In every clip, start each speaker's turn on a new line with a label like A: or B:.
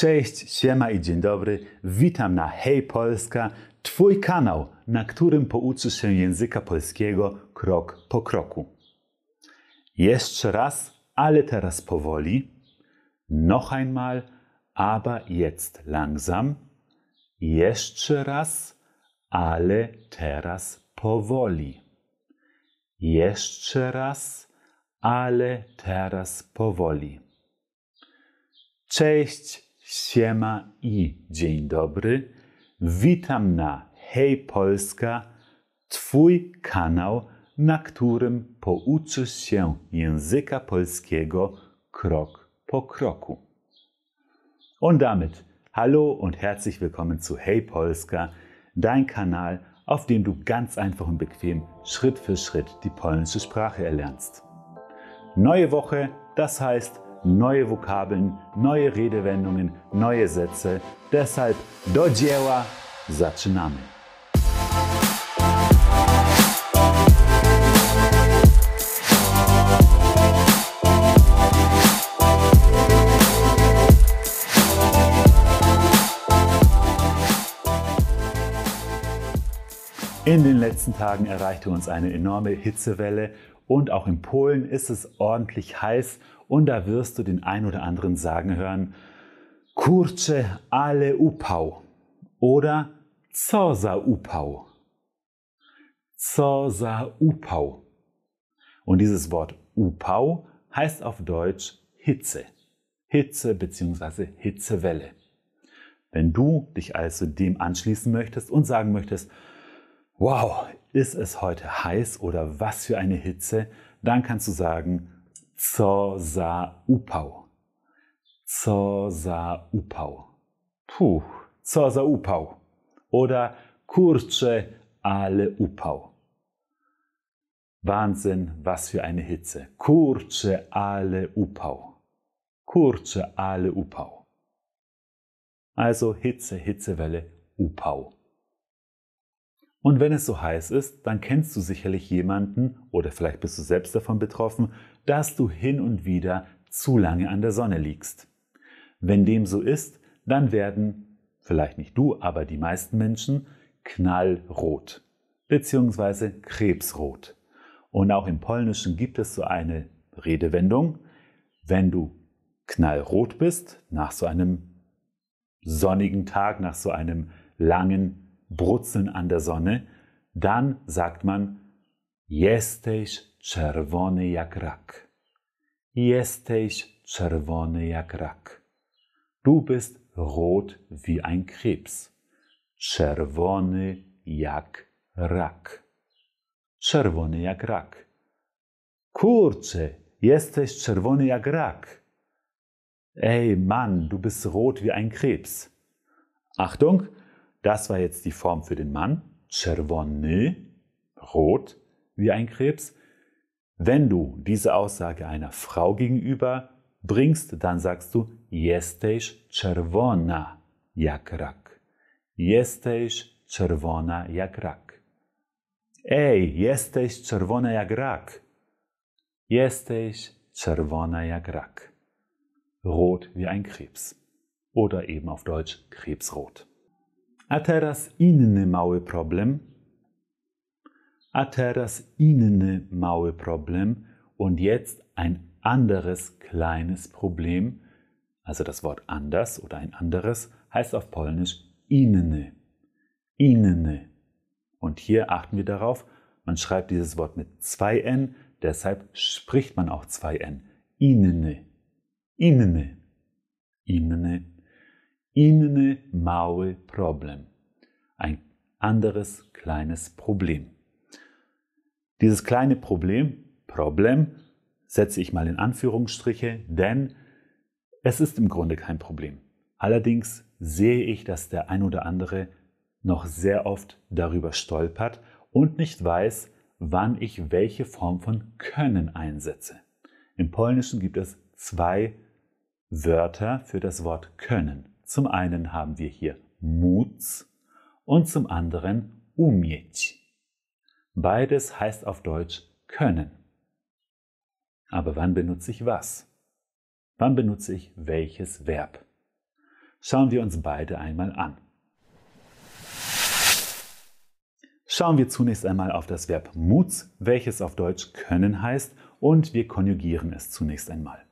A: Cześć, siema i dzień dobry. Witam na Hej Polska, Twój kanał, na którym pouczysz się języka polskiego krok po kroku. Jeszcze raz, ale teraz powoli. Noch einmal, aber jetzt langsam. Jeszcze raz, ale teraz powoli. Jeszcze raz, ale teraz powoli. Cześć, siema i dzień dobry. Witam na Hej Polska, Twój kanał, na którym pouczysz się języka polskiego krok po kroku. Und damit hallo und herzlich willkommen zu Hey Polska, dein Kanal, auf dem du ganz einfach und bequem Schritt für Schritt die polnische Sprache erlernst. Neue Woche, das heißt neue Vokabeln, neue Redewendungen, neue Sätze. Deshalb do dzieła, zaczynamy. In den letzten Tagen erreichte uns eine enorme Hitzewelle und auch in Polen ist es ordentlich heiß und da wirst du den ein oder anderen sagen hören, Kurcze ale upał oder Co za upał. Co. Und dieses Wort upał heißt auf Deutsch Hitze. Hitze bzw. Hitzewelle. Wenn du dich also dem anschließen möchtest und sagen möchtest, wow, ist es heute heiß oder was für eine Hitze, dann kannst du sagen, co za upał. Co za upał. Puh, co za upał. Oder kurczę, ale upał. Wahnsinn, was für eine Hitze. Kurczę, ale upał. Kurczę, ale upał. Also Hitze, Hitzewelle, Upau. Und wenn es so heiß ist, dann kennst du sicherlich jemanden oder vielleicht bist du selbst davon betroffen, dass du hin und wieder zu lange an der Sonne liegst. Wenn dem so ist, dann werden, vielleicht nicht du, aber die meisten Menschen, knallrot bzw. krebsrot. Und auch im Polnischen gibt es so eine Redewendung, wenn du knallrot bist, nach so einem sonnigen Tag, nach so einem langen Brutzeln an der Sonne, dann sagt man Jesteś czerwony jak rak. Jesteś czerwony jak rak. Du bist rot wie ein Krebs. Czerwony jak rak. Czerwony jak rak. Kurczę, jesteś czerwony jak rak. Ey Mann, du bist rot wie ein Krebs. Achtung, das war jetzt die Form für den Mann. Czerwony, rot wie ein Krebs. Wenn du diese Aussage einer Frau gegenüber bringst, dann sagst du Jesteś czerwona jak rak. Jesteś czerwona jak rak. Ej, jesteś czerwona jak rak. Jesteś czerwona jak rak. Rot wie ein Krebs. Oder eben auf Deutsch krebsrot. A teraz inny mały problem. A teraz inny mały Problem. Und jetzt ein anderes kleines Problem. Also das Wort anders oder ein anderes heißt auf Polnisch inny. Inny. Und hier achten wir darauf, man schreibt dieses Wort mit zwei N, deshalb spricht man auch zwei N. Inny. Inny. Inny inny mały Problem. Ein anderes kleines Problem. Dieses kleine Problem, Problem, setze ich mal in Anführungsstriche, denn es ist im Grunde kein Problem. Allerdings sehe ich, dass der ein oder andere noch sehr oft darüber stolpert und nicht weiß, wann ich welche Form von können einsetze. Im Polnischen gibt es zwei Wörter für das Wort können. Zum einen haben wir hier móc und zum anderen umieć. Beides heißt auf Deutsch können. Aber wann benutze ich was? Wann benutze ich welches Verb? Schauen wir uns beide einmal an. Schauen wir zunächst einmal auf das Verb móc, welches auf Deutsch können heißt, und wir konjugieren es zunächst einmal.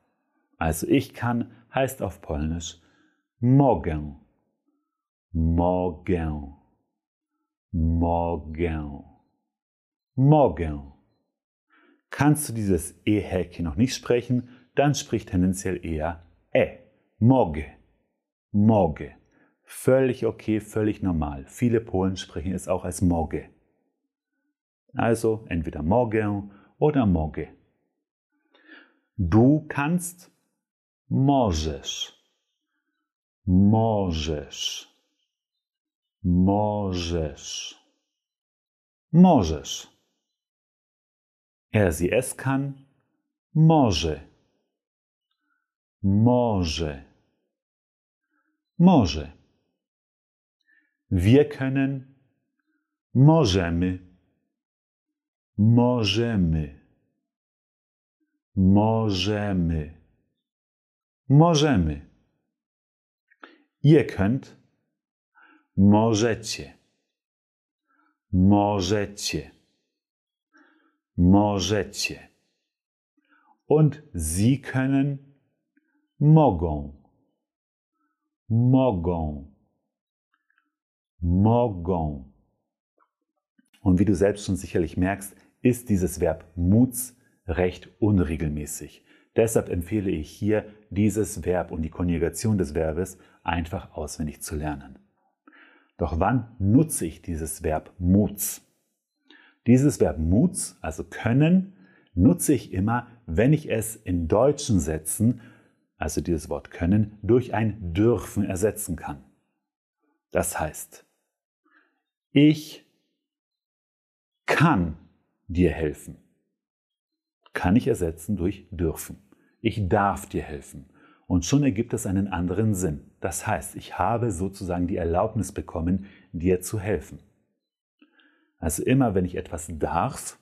A: Also ich kann heißt auf Polnisch mogę, mogę, mogę, mogę. Kannst du dieses E-Häkchen noch nicht sprechen, dann sprich tendenziell eher E, mogę, mogę. Völlig okay, völlig normal. Viele Polen sprechen es auch als mogę. Also entweder mogę oder mogę. Du kannst, możesz, możesz, możesz, możesz. Er sie es kann, może, może, może. Wir können, możemy, możemy, możemy, możemy. Ihr könnt, możecie, możecie, możecie. Und Sie können, mogą, mogą mogą. Und wie du selbst schon sicherlich merkst, ist dieses Verb muz recht unregelmäßig. Deshalb empfehle ich hier, dieses Verb und die Konjugation des Verbes einfach auswendig zu lernen. Doch wann nutze ich dieses Verb muz? Dieses Verb muz, also können, nutze ich immer, wenn ich es in deutschen Sätzen, also dieses Wort können, durch ein dürfen ersetzen kann. Das heißt, ich kann dir helfen. Kann ich ersetzen durch dürfen. Ich darf dir helfen. Und schon ergibt es einen anderen Sinn. Das heißt, ich habe sozusagen die Erlaubnis bekommen, dir zu helfen. Also immer, wenn ich etwas darf,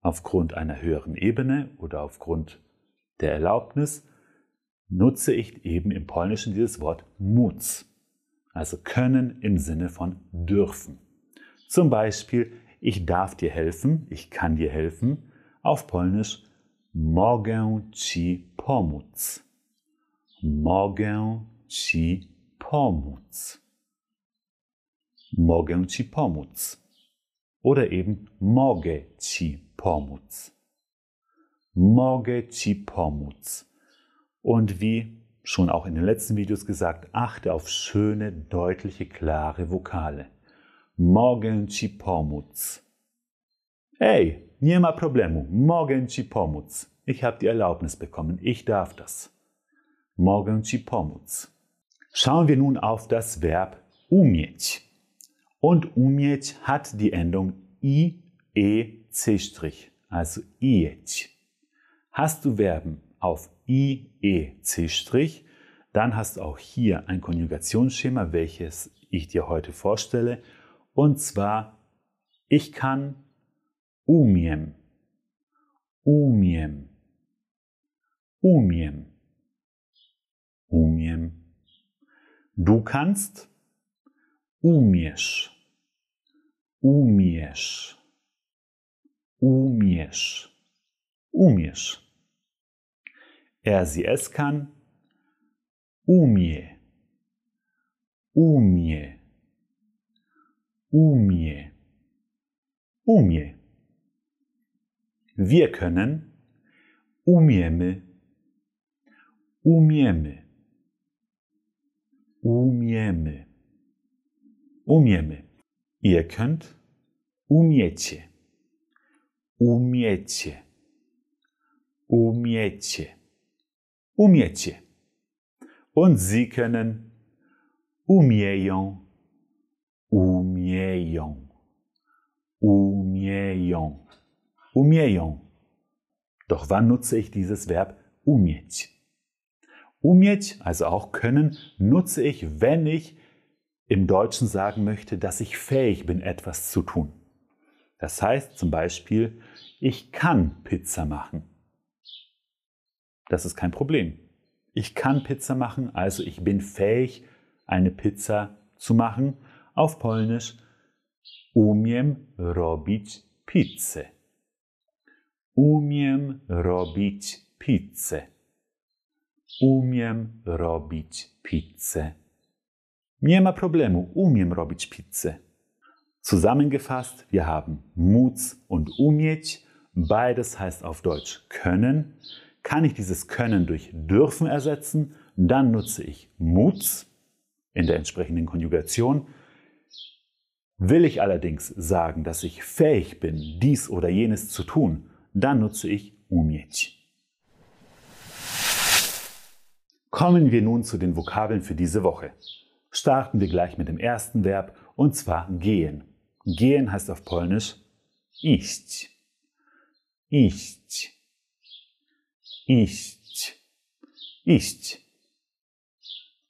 A: aufgrund einer höheren Ebene oder aufgrund der Erlaubnis, nutze ich eben im Polnischen dieses Wort móc also können im Sinne von dürfen. Zum Beispiel, ich darf dir helfen, ich kann dir helfen, auf Polnisch mogę ci pomóc. Mogę ci pomóc. Mogę ci pomóc. Oder eben mogę ci pomóc. Mogę ci pomóc. Und wie schon auch in den letzten Videos gesagt, achte auf schöne, deutliche, klare Vokale. Mogę ci pomóc. Ej, nie ma problemu. Mogę ci pomóc. Ich habe die Erlaubnis bekommen. Ich darf das. Mogę ci pomóc. Schauen wir nun auf das Verb umieć. Und umieć hat die Endung i, e, c', also ieć. Hast du Verben auf I, E, C', dann hast du auch hier ein Konjugationsschema, welches ich dir heute vorstelle. Und zwar, ich kann umiem, umiem, umiem, umiem. Du kannst umiesz, umiesz, umiesz, umiesz. Er sie es kann, umie, umie, umie, umie. Wir können, umiemy, umiemy, umiemy, umiemy. Ihr könnt, umiecie, umiecie, umiecie umiecie. Und sie können umieją, umieją, umieją, umieją. Doch wann nutze ich dieses Verb umieć? Umieć, also auch können, nutze ich, wenn ich im Deutschen sagen möchte, dass ich fähig bin, etwas zu tun. Das heißt zum Beispiel, ich kann Pizza machen. Das ist kein Problem. Ich kann Pizza machen, also ich bin fähig, eine Pizza zu machen. Auf Polnisch umiem robić pizzę. Umiem robić pizzę. Umiem robić pizzę. Nie ma problemu, umiem robić pizzę. Zusammengefasst, wir haben móc und umieć. Beides heißt auf Deutsch können. Kann ich dieses Können durch dürfen ersetzen, dann nutze ich móc in der entsprechenden Konjugation. Will ich allerdings sagen, dass ich fähig bin, dies oder jenes zu tun, dann nutze ich umieć. Kommen wir nun zu den Vokabeln für diese Woche. Starten wir gleich mit dem ersten Verb und zwar gehen. Gehen heißt auf Polnisch iść. Iść. Iść. Iść.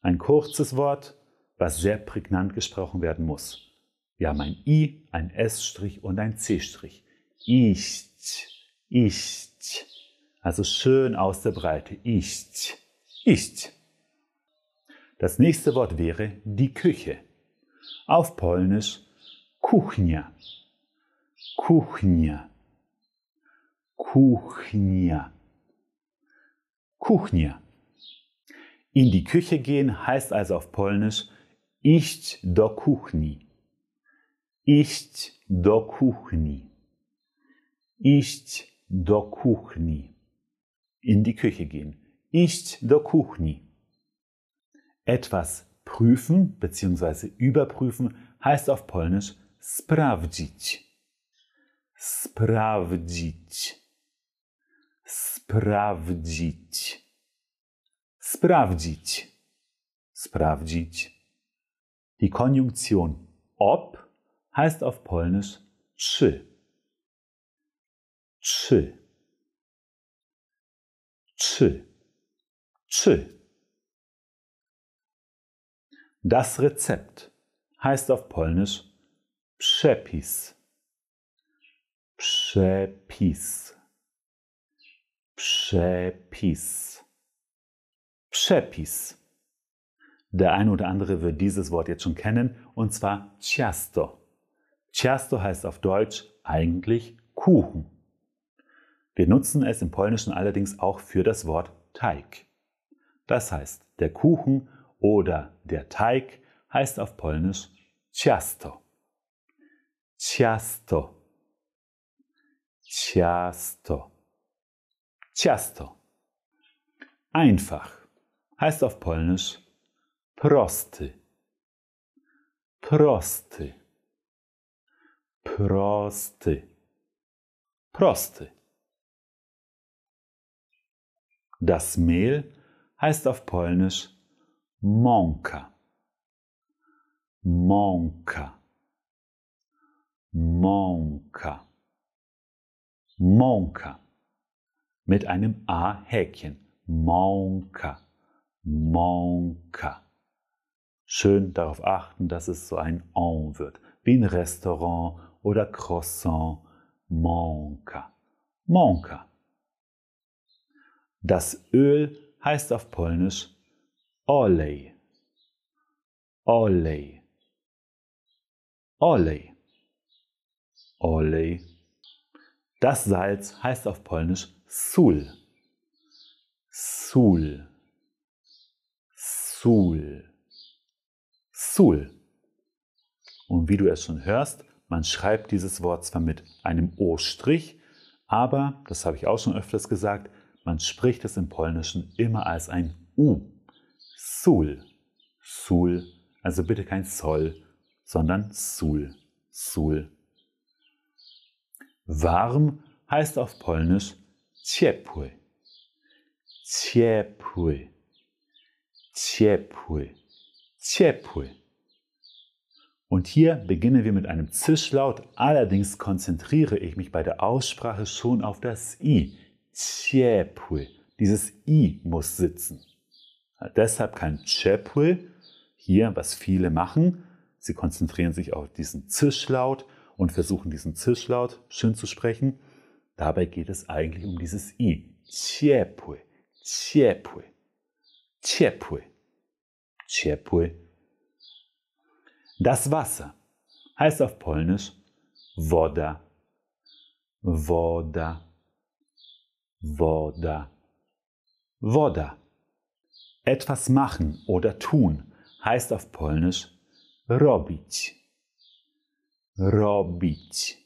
A: Ein kurzes Wort, was sehr prägnant gesprochen werden muss. Wir haben ein I, ein S' und ein C'. Iść. Iść. Also schön aus der Breite. Iść. Iść. Das nächste Wort wäre die Küche. Auf Polnisch Kuchnia. Kuchnia. Kuchnia. Kuchnia. In die Küche gehen heißt also auf Polnisch iść do kuchni. Iść do kuchni. Iść do kuchni. In die Küche gehen. Iść do kuchni. Etwas prüfen bzw. überprüfen heißt auf Polnisch sprawdzić. Sprawdzić. Sprawdzić. Sprawdzić. Sprawdzić. Die Konjunktion ob heißt auf Polnisch czy. Czy. Czy. Czy. Das Rezept heißt auf Polnisch Przepis. Przepis. Przepis. Przepis. Der eine oder andere wird dieses Wort jetzt schon kennen, und zwar Ciasto. Ciasto heißt auf Deutsch eigentlich Kuchen. Wir nutzen es im Polnischen allerdings auch für das Wort Teig. Das heißt, der Kuchen oder der Teig heißt auf Polnisch Ciasto. Ciasto. Ciasto. Ciasto. Einfach heißt auf Polnisch prosty. Prosty. Prosty. Prosty. Das Mehl heißt auf Polnisch mąka. Mąka. Mąka. Mąka. Mit einem A-Häkchen. Mąka. Mąka. Schön darauf achten, dass es so ein En wird. Wie ein Restaurant oder Croissant. Mąka. Mąka. Das Öl heißt auf Polnisch Olej. Olej. Olej. Olej. Das Salz heißt auf Polnisch Sul. Sul. Sul. Sul. Und wie du es schon hörst, man schreibt dieses Wort zwar mit einem O-Strich, aber, das habe ich auch schon öfters gesagt, man spricht es im Polnischen immer als ein U. Sul. Sul. Also bitte kein Zoll, sondern Sul. Sul. Warm heißt auf Polnisch ciepły. Ciepły. Ciepły. Ciepły. Und hier beginnen wir mit einem Zischlaut, allerdings konzentriere ich mich bei der Aussprache schon auf das I. Ciepły. Dieses I muss sitzen. Deshalb kein ciepły, hier, was viele machen. Sie konzentrieren sich auf diesen Zischlaut und versuchen diesen Zischlaut schön zu sprechen. Dabei geht es eigentlich um dieses I. Ciepły, ciepły. ciepły, ciepły. Das Wasser heißt auf Polnisch woda, woda, woda, woda. Etwas machen oder tun heißt auf Polnisch robić, robić,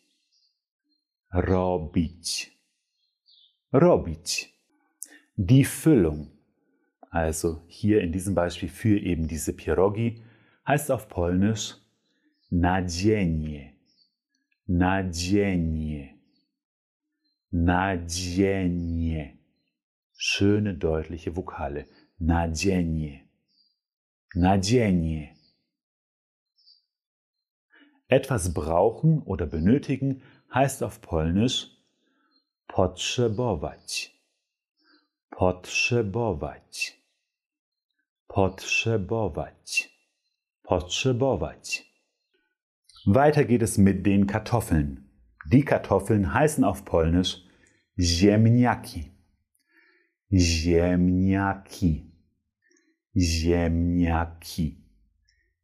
A: robić, robić. Die Füllung, also hier in diesem Beispiel für eben diese Pierogi, heißt auf Polnisch nadzienie, nadzienie, nadzienie. Schöne deutliche Vokale. Nadzienie, nadzienie. Etwas brauchen oder benötigen heißt auf Polnisch potrzebować. Potrzebować. Potrzebować. Potrzebować. Weiter geht es mit den Kartoffeln. Die Kartoffeln heißen auf Polnisch ziemniaki. Ziemniaki. Ziemniaki.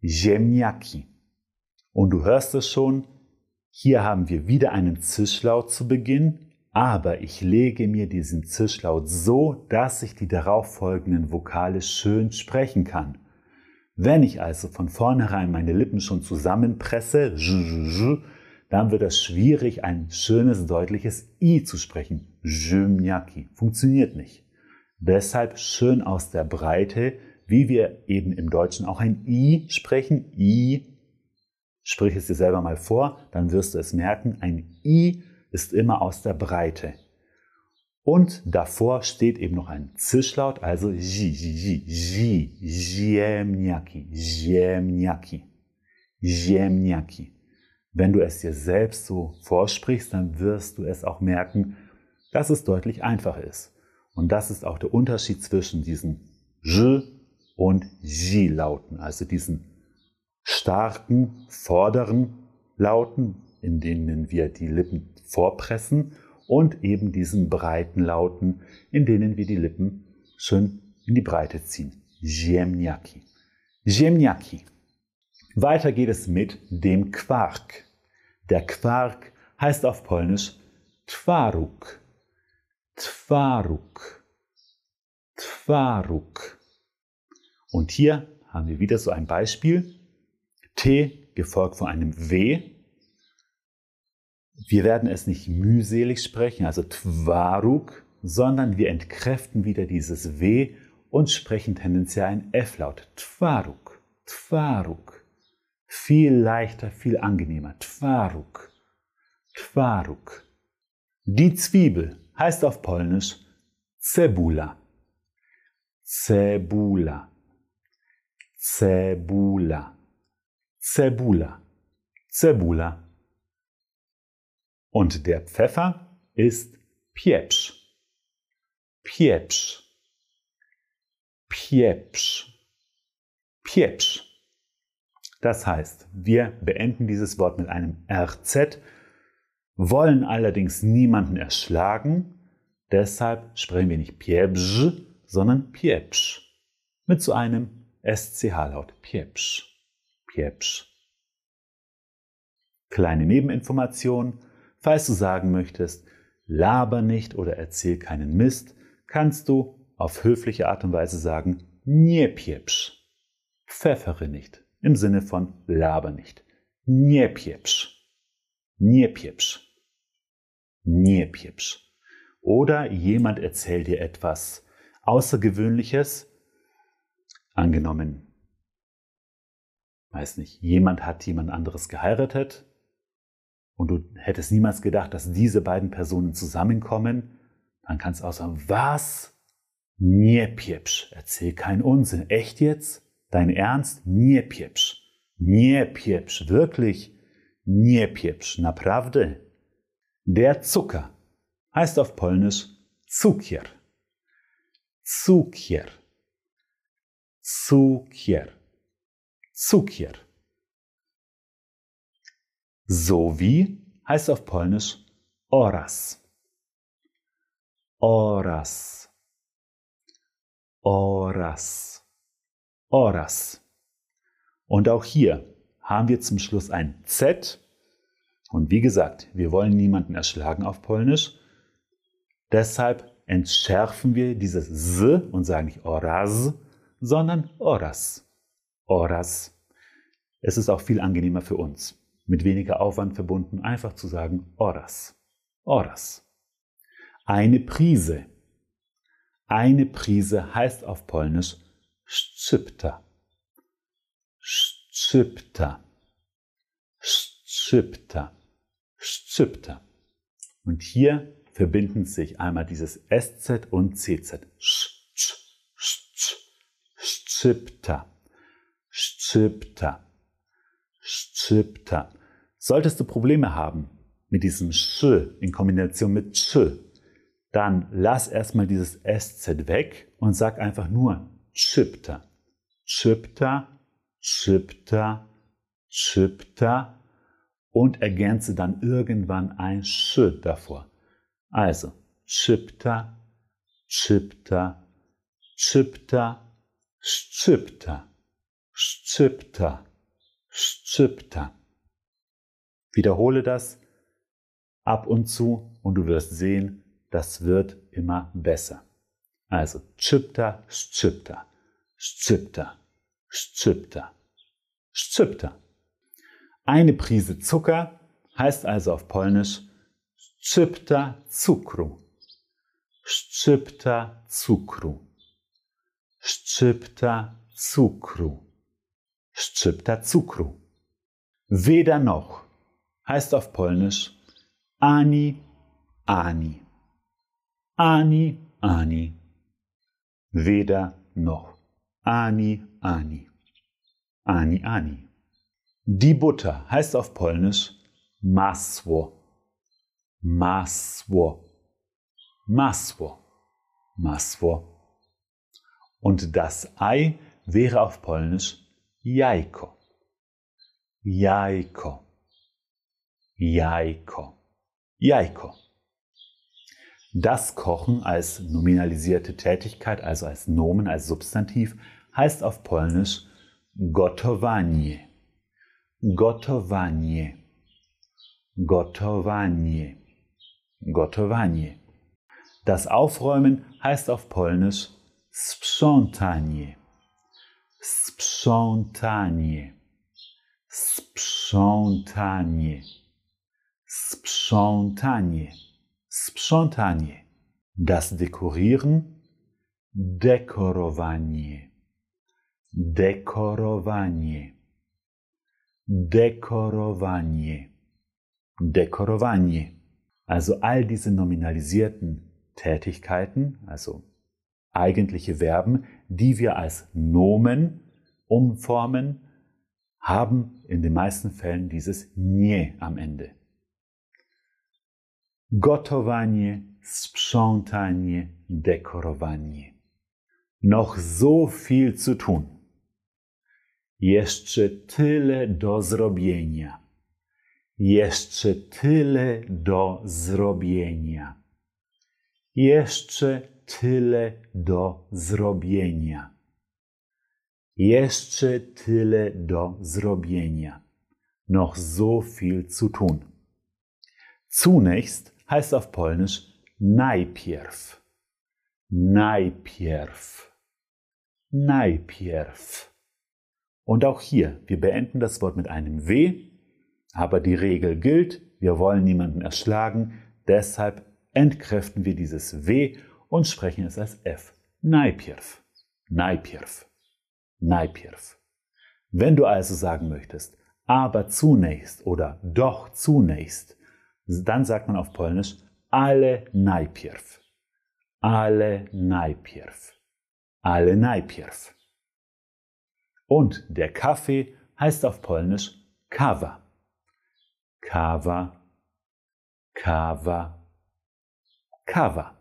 A: Ziemniaki. Und du hörst es schon, hier haben wir wieder einen Zischlaut zu Beginn, aber ich lege mir diesen Zischlaut so, dass ich die darauffolgenden Vokale schön sprechen kann. Wenn ich also von vornherein meine Lippen schon zusammenpresse, dann wird es schwierig, ein schönes, deutliches I zu sprechen. Funktioniert nicht. Deshalb schön aus der Breite, wie wir eben im Deutschen auch ein I sprechen. I. Sprich es dir selber mal vor, dann wirst du es merken. Ein I ist immer aus der Breite. Und davor steht eben noch ein Zischlaut, also ji, ji, ji, ziemniaki, ziemniaki, ziemniaki. Wenn du es dir selbst so vorsprichst, dann wirst du es auch merken, dass es deutlich einfacher ist. Und das ist auch der Unterschied zwischen diesen J und J-Lauten, also diesen starken vorderen Lauten, in denen wir die Lippen vorpressen und eben diesen breiten Lauten, in denen wir die Lippen schön in die Breite ziehen. Ziemniaki. Ziemniaki. Weiter geht es mit dem Quark. Der Quark heißt auf Polnisch Twaruk. Twaruk. Twaruk. Und hier haben wir wieder so ein Beispiel. T gefolgt von einem W. Wir werden es nicht mühselig sprechen, also Twaruk, sondern wir entkräften wieder dieses W und sprechen tendenziell ein F-Laut. Twaruk. Twaruk. Viel leichter, viel angenehmer. Twaruk. Twaruk. Die Zwiebel heißt auf Polnisch Cebula. Cebula. Cebula. Cebula. Cebula. Und der Pfeffer ist Pieprz. Pieprz. Pieprz. Pieprz. Das heißt, wir beenden dieses Wort mit einem RZ, wollen allerdings niemanden erschlagen, deshalb sprechen wir nicht Pieprz, sondern Pieprz. Mit so einem SCH-Laut. Pieprz. Pieprz. Kleine Nebeninformation. Falls du sagen möchtest, laber nicht oder erzähl keinen Mist, kannst du auf höfliche Art und Weise sagen, nie pieprz. Pfeffere nicht, im Sinne von laber nicht. Nie pieprz. Nie pieprz. Nie pieprz. Oder jemand erzählt dir etwas Außergewöhnliches. Angenommen, weiß nicht, jemand hat jemand anderes geheiratet und du hättest niemals gedacht, dass diese beiden Personen zusammenkommen, dann kannst du auch sagen, was? Nie piepsch, erzähl keinen Unsinn. Echt jetzt? Dein Ernst? Nie piepsch. Nie piepsch, wirklich? Nie piepsch, naprawdę? Der Zucker heißt auf Polnisch Cukier. Cukier. Cukier. Cukier. Sowie heißt auf Polnisch oraz. Oraz. Oras. Oras. Und auch hier haben wir zum Schluss ein Z. Und wie gesagt, wir wollen niemanden erschlagen auf Polnisch. Deshalb entschärfen wir dieses S und sagen nicht Oras, sondern Oras. Oras. Es ist auch viel angenehmer für uns, mit weniger Aufwand verbunden, einfach zu sagen Oras. Oras. Eine Prise. Eine Prise heißt auf Polnisch Szczypta. Szczypta. Szczypta. Szczypta. Und hier verbinden sich einmal dieses SZ und CZ. Szczypta. Szczypta. Szczypta. Solltest du Probleme haben mit diesem Sch in Kombination mit Sch, dann lass erstmal dieses SZ weg und sag einfach nur Szczypta. Szczypta, Szczypta, Szczypta und ergänze dann irgendwann ein Sch davor. Also, Szczypta, Szczypta, Szczypta, Szczypta, Szczypta, Szczypta. Wiederhole das ab und zu und du wirst sehen, das wird immer besser. Also Szczypta, Szczypta, Szczypta, Szczypta, Szczypta. Eine Prise Zucker heißt also auf Polnisch Szczypta cukru. Szczypta cukru. Szczypta cukru. Szczypta cukru. Weder noch heißt auf Polnisch ani, ani. Ani, ani. Weder noch. Ani, ani. Ani, ani. Die Butter heißt auf Polnisch masło. Masło. Masło. Masło. Und das Ei wäre auf Polnisch Jajko. Jajko. Jajko. Jajko. Das Kochen als nominalisierte Tätigkeit, also als Nomen, als Substantiv, heißt auf Polnisch gotowanie. Gotowanie. Gotowanie. Gotowanie. Das Aufräumen heißt auf Polnisch sprzątanie. Sprzątanie. Sprzątanie. Sprzątanie. Sprzątanie. Das Dekorieren. Dekorowanie. Dekorowanie. Dekorowanie. Dekorowanie. Also all diese nominalisierten Tätigkeiten, also eigentliche Verben, die wir als Nomen umformen, haben in den meisten Fällen dieses nie am Ende. Gotowanie, sprzątanie, dekorowanie. Noch so viel zu tun. Jeszcze tyle do zrobienia. Jeszcze tyle do zrobienia. Jeszcze tyle do zrobienia. Jeszcze tyle do zrobienia. Noch so viel zu tun. Zunächst heißt auf Polnisch najpierw. Najpierw. Najpierw. Und auch hier, wir beenden das Wort mit einem W, aber die Regel gilt, wir wollen niemanden erschlagen, deshalb entkräften wir dieses W und sprechen es als F. Najpierw. Najpierw. Najpierw. Wenn du also sagen möchtest, aber zunächst oder doch zunächst, dann sagt man auf Polnisch ale najpierw. Ale najpierw. Ale najpierw. Und der Kaffee heißt auf Polnisch kawa. Kawa, kawa, kawa.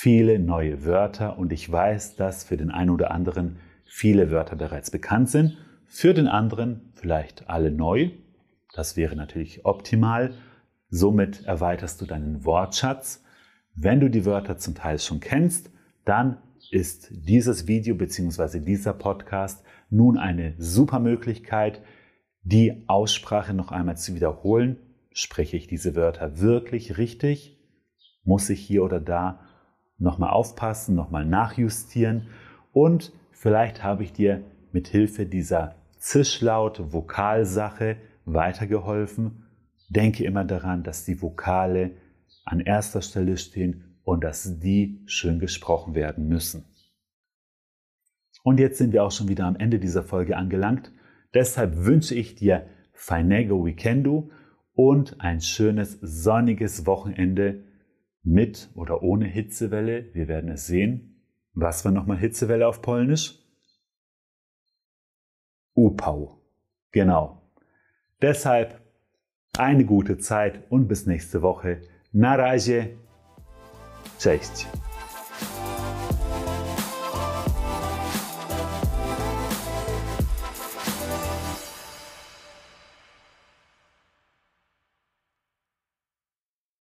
A: Viele neue Wörter und ich weiß, dass für den einen oder anderen viele Wörter bereits bekannt sind, für den anderen vielleicht alle neu. Das wäre natürlich optimal. Somit erweiterst du deinen Wortschatz. Wenn du die Wörter zum Teil schon kennst, dann ist dieses Video bzw. dieser Podcast nun eine super Möglichkeit, die Aussprache noch einmal zu wiederholen. Spreche ich diese Wörter wirklich richtig? Muss ich hier oder da nochmal aufpassen, nochmal nachjustieren? Und vielleicht habe ich dir mit Hilfe dieser Zischlaut-Vokalsache weitergeholfen. Denke immer daran, dass die Vokale an erster Stelle stehen und dass die schön gesprochen werden müssen. Und jetzt sind wir auch schon wieder am Ende dieser Folge angelangt. Deshalb wünsche ich dir Fainego Weekendu und ein schönes sonniges Wochenende mit oder ohne Hitzewelle. Wir werden es sehen. Was war nochmal Hitzewelle auf Polnisch? Upau. Genau. Deshalb eine gute Zeit und bis nächste Woche. Na razie. Cześć.